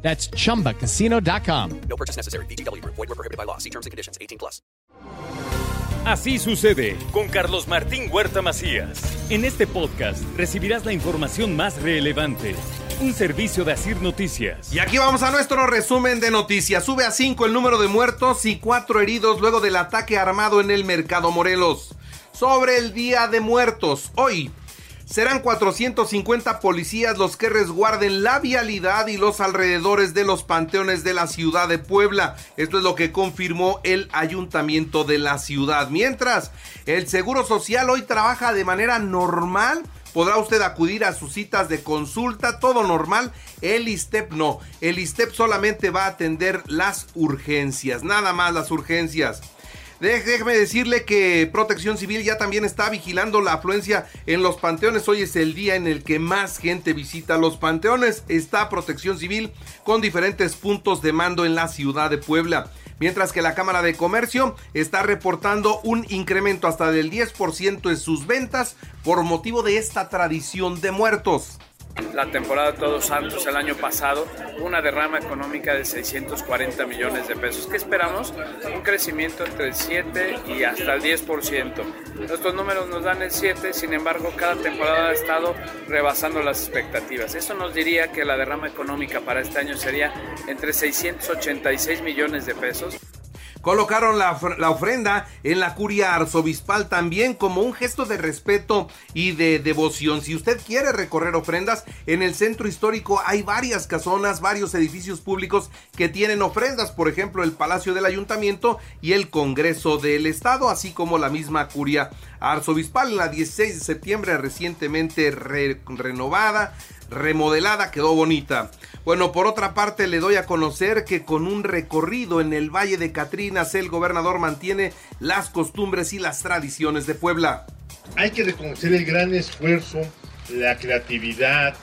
That's chumbacasino.com. No purchase necessary. BGW. Void were prohibited by law. See terms and conditions. 18 plus. Así sucede con Carlos Martín Huerta Macías. En este podcast recibirás la información más relevante. Un servicio de Asir Noticias. Y aquí vamos a nuestro resumen de noticias. Sube a 5 el número de muertos y 4 heridos luego del ataque armado en el mercado Morelos. Sobre el Día de Muertos, hoy Serán 450 policías los que resguarden la vialidad y los alrededores de los panteones de la ciudad de Puebla. Esto es lo que confirmó el ayuntamiento de la ciudad. Mientras, el Seguro Social hoy trabaja de manera normal. Podrá usted acudir a sus citas de consulta, todo normal. El ISTEP no. El ISTEP solamente va a atender las urgencias, nada más las urgencias. Déjeme decirle que Protección Civil ya también está vigilando la afluencia en los panteones. Hoy es el día en el que más gente visita los panteones. Está Protección Civil con diferentes puntos de mando en la ciudad de Puebla. Mientras que la Cámara de Comercio está reportando un incremento hasta del 10% en sus ventas por motivo de esta tradición de muertos la temporada de Todos Santos el año pasado, una derrama económica de 640 millones de pesos. ¿Qué esperamos? Un crecimiento entre el 7 y hasta el 10%. Nuestros números nos dan el 7, sin embargo, cada temporada ha estado rebasando las expectativas. Eso nos diría que la derrama económica para este año sería entre 686 millones de pesos. Colocaron la, ofrenda en la curia arzobispal también como un gesto de respeto y de devoción. Si usted quiere recorrer ofrendas, en el centro histórico hay varias casonas, varios edificios públicos que tienen ofrendas, por ejemplo el Palacio del Ayuntamiento y el Congreso del Estado, así como la misma curia arzobispal, la 16 de septiembre recientemente renovada remodelada, quedó bonita. Bueno, por otra parte le doy a conocer que con un recorrido en el Valle de Catrinas, el gobernador mantiene las costumbres y las tradiciones de Puebla. Hay que reconocer el gran esfuerzo, la creatividad,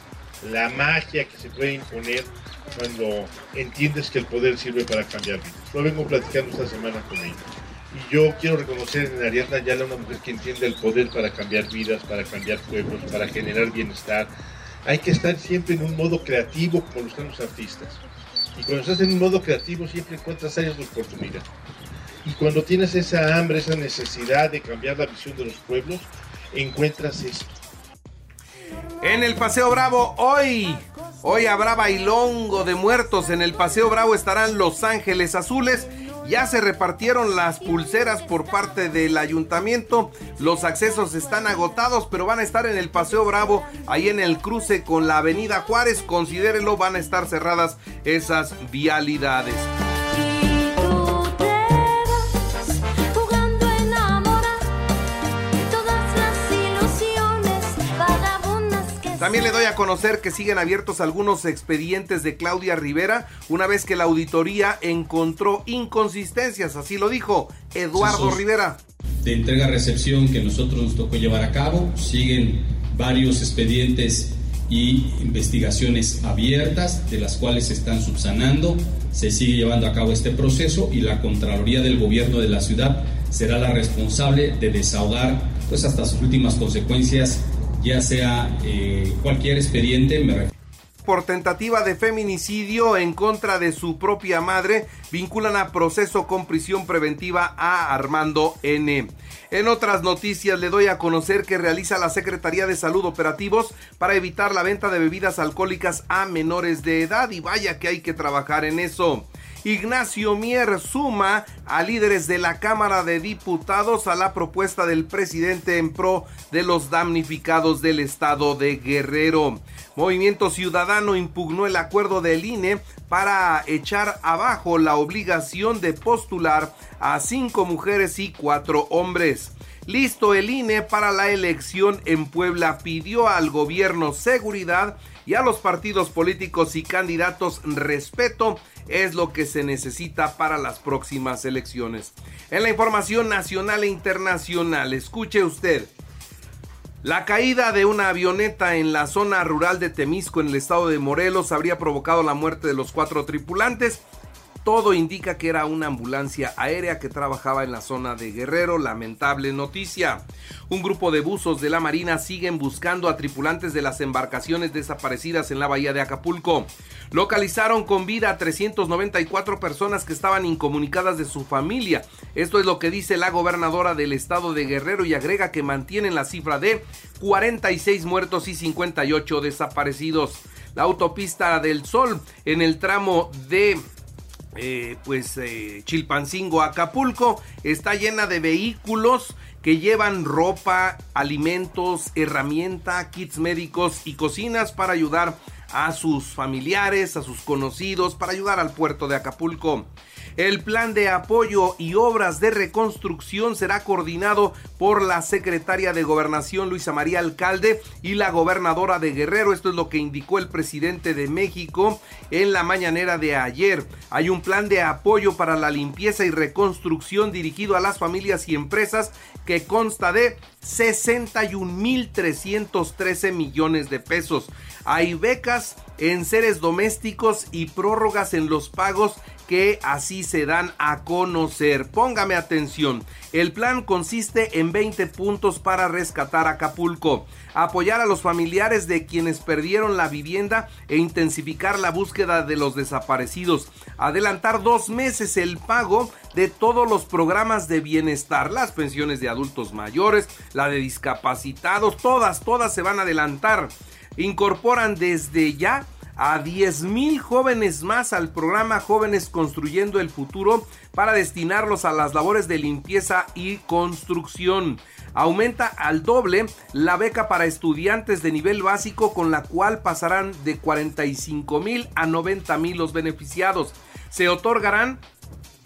la magia que se puede imponer cuando entiendes que el poder sirve para cambiar vidas. Lo vengo platicando esta semana con ella. Y yo quiero reconocer en Ariadna Yala una mujer que entiende el poder para cambiar vidas, para cambiar pueblos, para generar bienestar, hay que estar siempre en un modo creativo como están los artistas. Y cuando estás en un modo creativo siempre encuentras áreas de oportunidad. Y cuando tienes esa hambre, esa necesidad de cambiar la visión de los pueblos, encuentras esto. En el Paseo Bravo hoy, hoy habrá bailongo de muertos. En el Paseo Bravo estarán Los Ángeles Azules ya se repartieron las pulseras por parte del ayuntamiento. Los accesos están agotados, pero van a estar en el Paseo Bravo, ahí en el cruce con la Avenida Juárez. Considérenlo, van a estar cerradas esas vialidades. También le doy a conocer que siguen abiertos algunos expedientes de Claudia Rivera una vez que la auditoría encontró inconsistencias, así lo dijo Eduardo Rivera. De entrega-recepción que nosotros nos tocó llevar a cabo, siguen varios expedientes y investigaciones abiertas, de las cuales se están subsanando. Se sigue llevando a cabo este proceso y la Contraloría del Gobierno de la ciudad será la responsable de desahogar, pues hasta sus últimas consecuencias, ya sea eh, cualquier expediente, me por tentativa de feminicidio en contra de su propia madre, vinculan a proceso con prisión preventiva a Armando N. En otras noticias le doy a conocer que realiza la Secretaría de Salud operativos para evitar la venta de bebidas alcohólicas a menores de edad y vaya que hay que trabajar en eso. Ignacio Mier suma a líderes de la Cámara de Diputados a la propuesta del presidente en pro de los damnificados del estado de Guerrero. Movimiento Ciudadano impugnó el acuerdo del INE para echar abajo la obligación de postular a cinco mujeres y cuatro hombres. Listo el INE para la elección en Puebla pidió al gobierno seguridad y a los partidos políticos y candidatos respeto es lo que se necesita para las próximas elecciones. En la información nacional e internacional, escuche usted. La caída de una avioneta en la zona rural de Temisco en el estado de Morelos habría provocado la muerte de los cuatro tripulantes todo indica que era una ambulancia aérea que trabajaba en la zona de Guerrero. Lamentable noticia. Un grupo de buzos de la Marina siguen buscando a tripulantes de las embarcaciones desaparecidas en la bahía de Acapulco. Localizaron con vida a 394 personas que estaban incomunicadas de su familia. Esto es lo que dice la gobernadora del estado de Guerrero y agrega que mantienen la cifra de 46 muertos y 58 desaparecidos. La autopista del Sol en el tramo de eh, pues eh, Chilpancingo, Acapulco, está llena de vehículos que llevan ropa, alimentos, herramienta, kits médicos y cocinas para ayudar a sus familiares, a sus conocidos, para ayudar al puerto de Acapulco. El plan de apoyo y obras de reconstrucción será coordinado por la secretaria de Gobernación Luisa María Alcalde y la gobernadora de Guerrero. Esto es lo que indicó el presidente de México en la mañanera de ayer. Hay un plan de apoyo para la limpieza y reconstrucción dirigido a las familias y empresas que consta de 61.313 millones de pesos. Hay becas en seres domésticos y prórrogas en los pagos que así se dan a conocer. Póngame atención. El plan consiste en 20 puntos para rescatar Acapulco, apoyar a los familiares de quienes perdieron la vivienda e intensificar la búsqueda de los desaparecidos, adelantar dos meses el pago de todos los programas de bienestar, las pensiones de adultos mayores, la de discapacitados, todas, todas se van a adelantar. Incorporan desde ya a 10 mil jóvenes más al programa Jóvenes Construyendo el Futuro para destinarlos a las labores de limpieza y construcción. Aumenta al doble la beca para estudiantes de nivel básico con la cual pasarán de 45 mil a 90 mil los beneficiados. Se otorgarán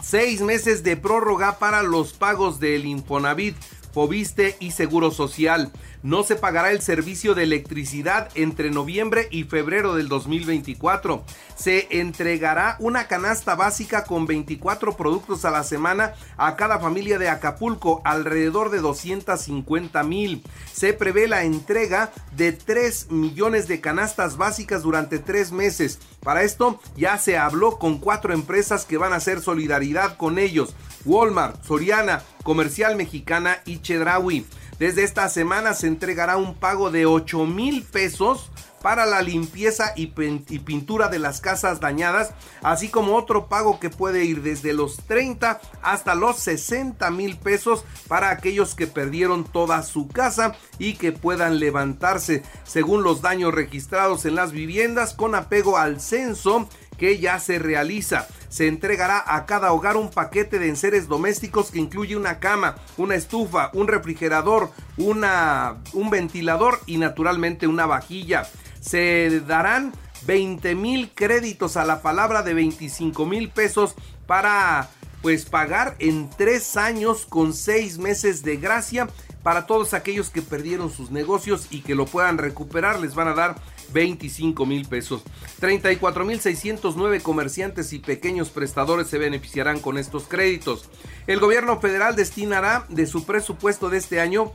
seis meses de prórroga para los pagos del Infonavit Fobiste y Seguro Social. No se pagará el servicio de electricidad entre noviembre y febrero del 2024. Se entregará una canasta básica con 24 productos a la semana a cada familia de Acapulco, alrededor de 250 mil. Se prevé la entrega de 3 millones de canastas básicas durante tres meses. Para esto ya se habló con cuatro empresas que van a hacer solidaridad con ellos. Walmart, Soriana, Comercial Mexicana y Chedraui. Desde esta semana se entregará un pago de 8 mil pesos para la limpieza y, pintura de las casas dañadas, así como otro pago que puede ir desde los 30 hasta los 60 mil pesos para aquellos que perdieron toda su casa y que puedan levantarse. Según los daños registrados en las viviendas con apego al censo que ya se realiza. Se entregará a cada hogar un paquete de enseres domésticos que incluye una cama, una estufa, un refrigerador, una, un ventilador y naturalmente una vajilla. Se darán 20 mil créditos a la palabra de 25 mil pesos para pues pagar en tres años con seis meses de gracia para todos aquellos que perdieron sus negocios y que lo puedan recuperar les van a dar 25 mil pesos. 34 mil 609 comerciantes y pequeños prestadores se beneficiarán con estos créditos. El gobierno federal destinará de su presupuesto de este año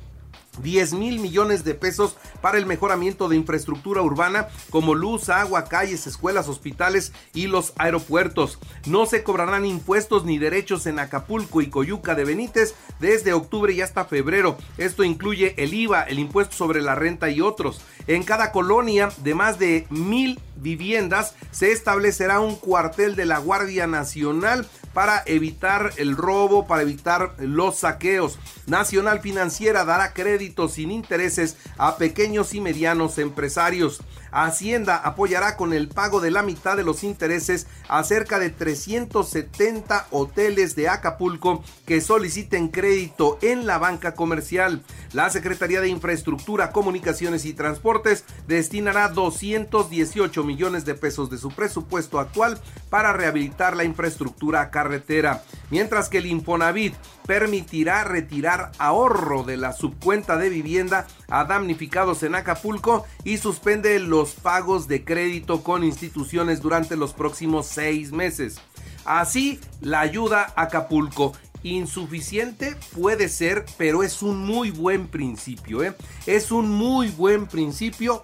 10 mil millones de pesos para el mejoramiento de infraestructura urbana como luz, agua, calles, escuelas, hospitales y los aeropuertos. No se cobrarán impuestos ni derechos en Acapulco y Coyuca de Benítez desde octubre y hasta febrero. Esto incluye el IVA, el impuesto sobre la renta y otros. En cada colonia de más de mil viviendas se establecerá un cuartel de la Guardia Nacional para evitar el robo, para evitar los saqueos. Nacional Financiera dará créditos sin intereses a pequeños y medianos empresarios. Hacienda apoyará con el pago de la mitad de los intereses a cerca de 370 hoteles de Acapulco que soliciten crédito en la banca comercial. La Secretaría de Infraestructura, Comunicaciones y Transportes destinará 218 millones de pesos de su presupuesto actual para rehabilitar la infraestructura carretera. mientras que el Infonavit permitirá retirar ahorro de la subcuenta de vivienda a damnificados en Acapulco y suspende los pagos de crédito con instituciones durante los próximos seis meses. Así, la ayuda a Acapulco insuficiente puede ser, pero es un muy buen principio. ¿eh? Es un muy buen principio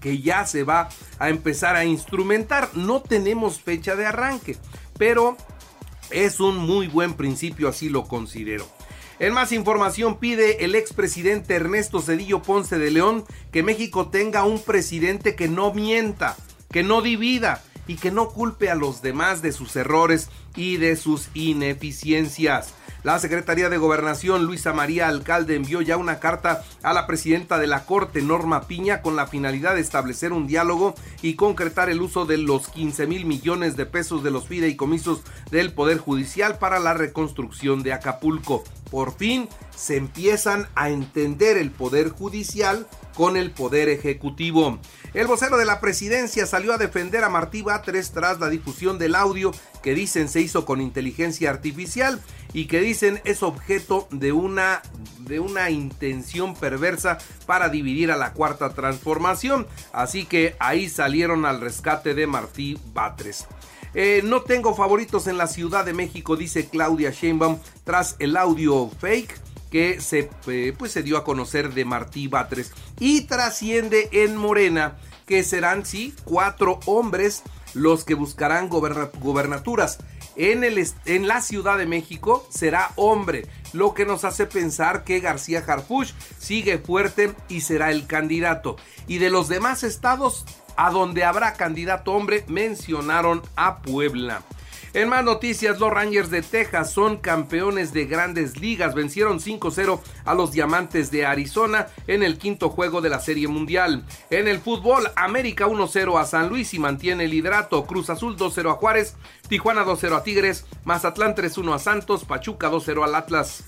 que ya se va a empezar a instrumentar. No tenemos fecha de arranque, pero es un muy buen principio, así lo considero. En más información pide el expresidente Ernesto Cedillo Ponce de León que México tenga un presidente que no mienta, que no divida y que no culpe a los demás de sus errores y de sus ineficiencias. La Secretaría de Gobernación, Luisa María Alcalde, envió ya una carta a la presidenta de la Corte, Norma Piña, con la finalidad de establecer un diálogo y concretar el uso de los 15 mil millones de pesos de los fideicomisos del Poder Judicial para la reconstrucción de Acapulco. Por fin se empiezan a entender el Poder Judicial con el Poder Ejecutivo. El vocero de la presidencia salió a defender a Martí Batres tras la difusión del audio que dicen se hizo con inteligencia artificial y que dicen es objeto de una, de una intención perversa para dividir a la cuarta transformación. Así que ahí salieron al rescate de Martí Batres. Eh, no tengo favoritos en la Ciudad de México, dice Claudia Sheinbaum, tras el audio fake que se, eh, pues se dio a conocer de Martí Batres y trasciende en Morena que serán sí cuatro hombres los que buscarán gobernaturas. En, el, en la Ciudad de México será hombre, lo que nos hace pensar que García Harfuch sigue fuerte y será el candidato. Y de los demás estados a donde habrá candidato hombre mencionaron a Puebla. En más noticias, los Rangers de Texas son campeones de grandes ligas. Vencieron 5-0 a los Diamantes de Arizona en el quinto juego de la Serie Mundial. En el fútbol, América 1-0 a San Luis y mantiene el liderato. Cruz Azul 2-0 a Juárez, Tijuana 2-0 a Tigres, Mazatlán 3-1 a Santos, Pachuca 2-0 al Atlas.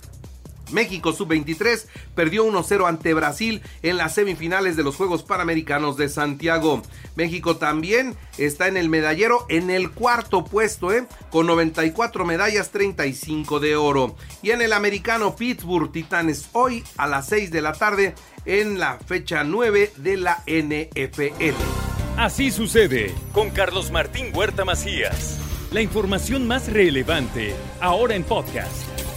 México sub-23 perdió 1-0 ante Brasil en las semifinales de los Juegos Panamericanos de Santiago. México también está en el medallero en el cuarto puesto, ¿eh? con 94 medallas, 35 de oro. Y en el americano Pittsburgh Titanes hoy a las 6 de la tarde en la fecha 9 de la NFL. Así sucede con Carlos Martín Huerta Macías. La información más relevante ahora en podcast.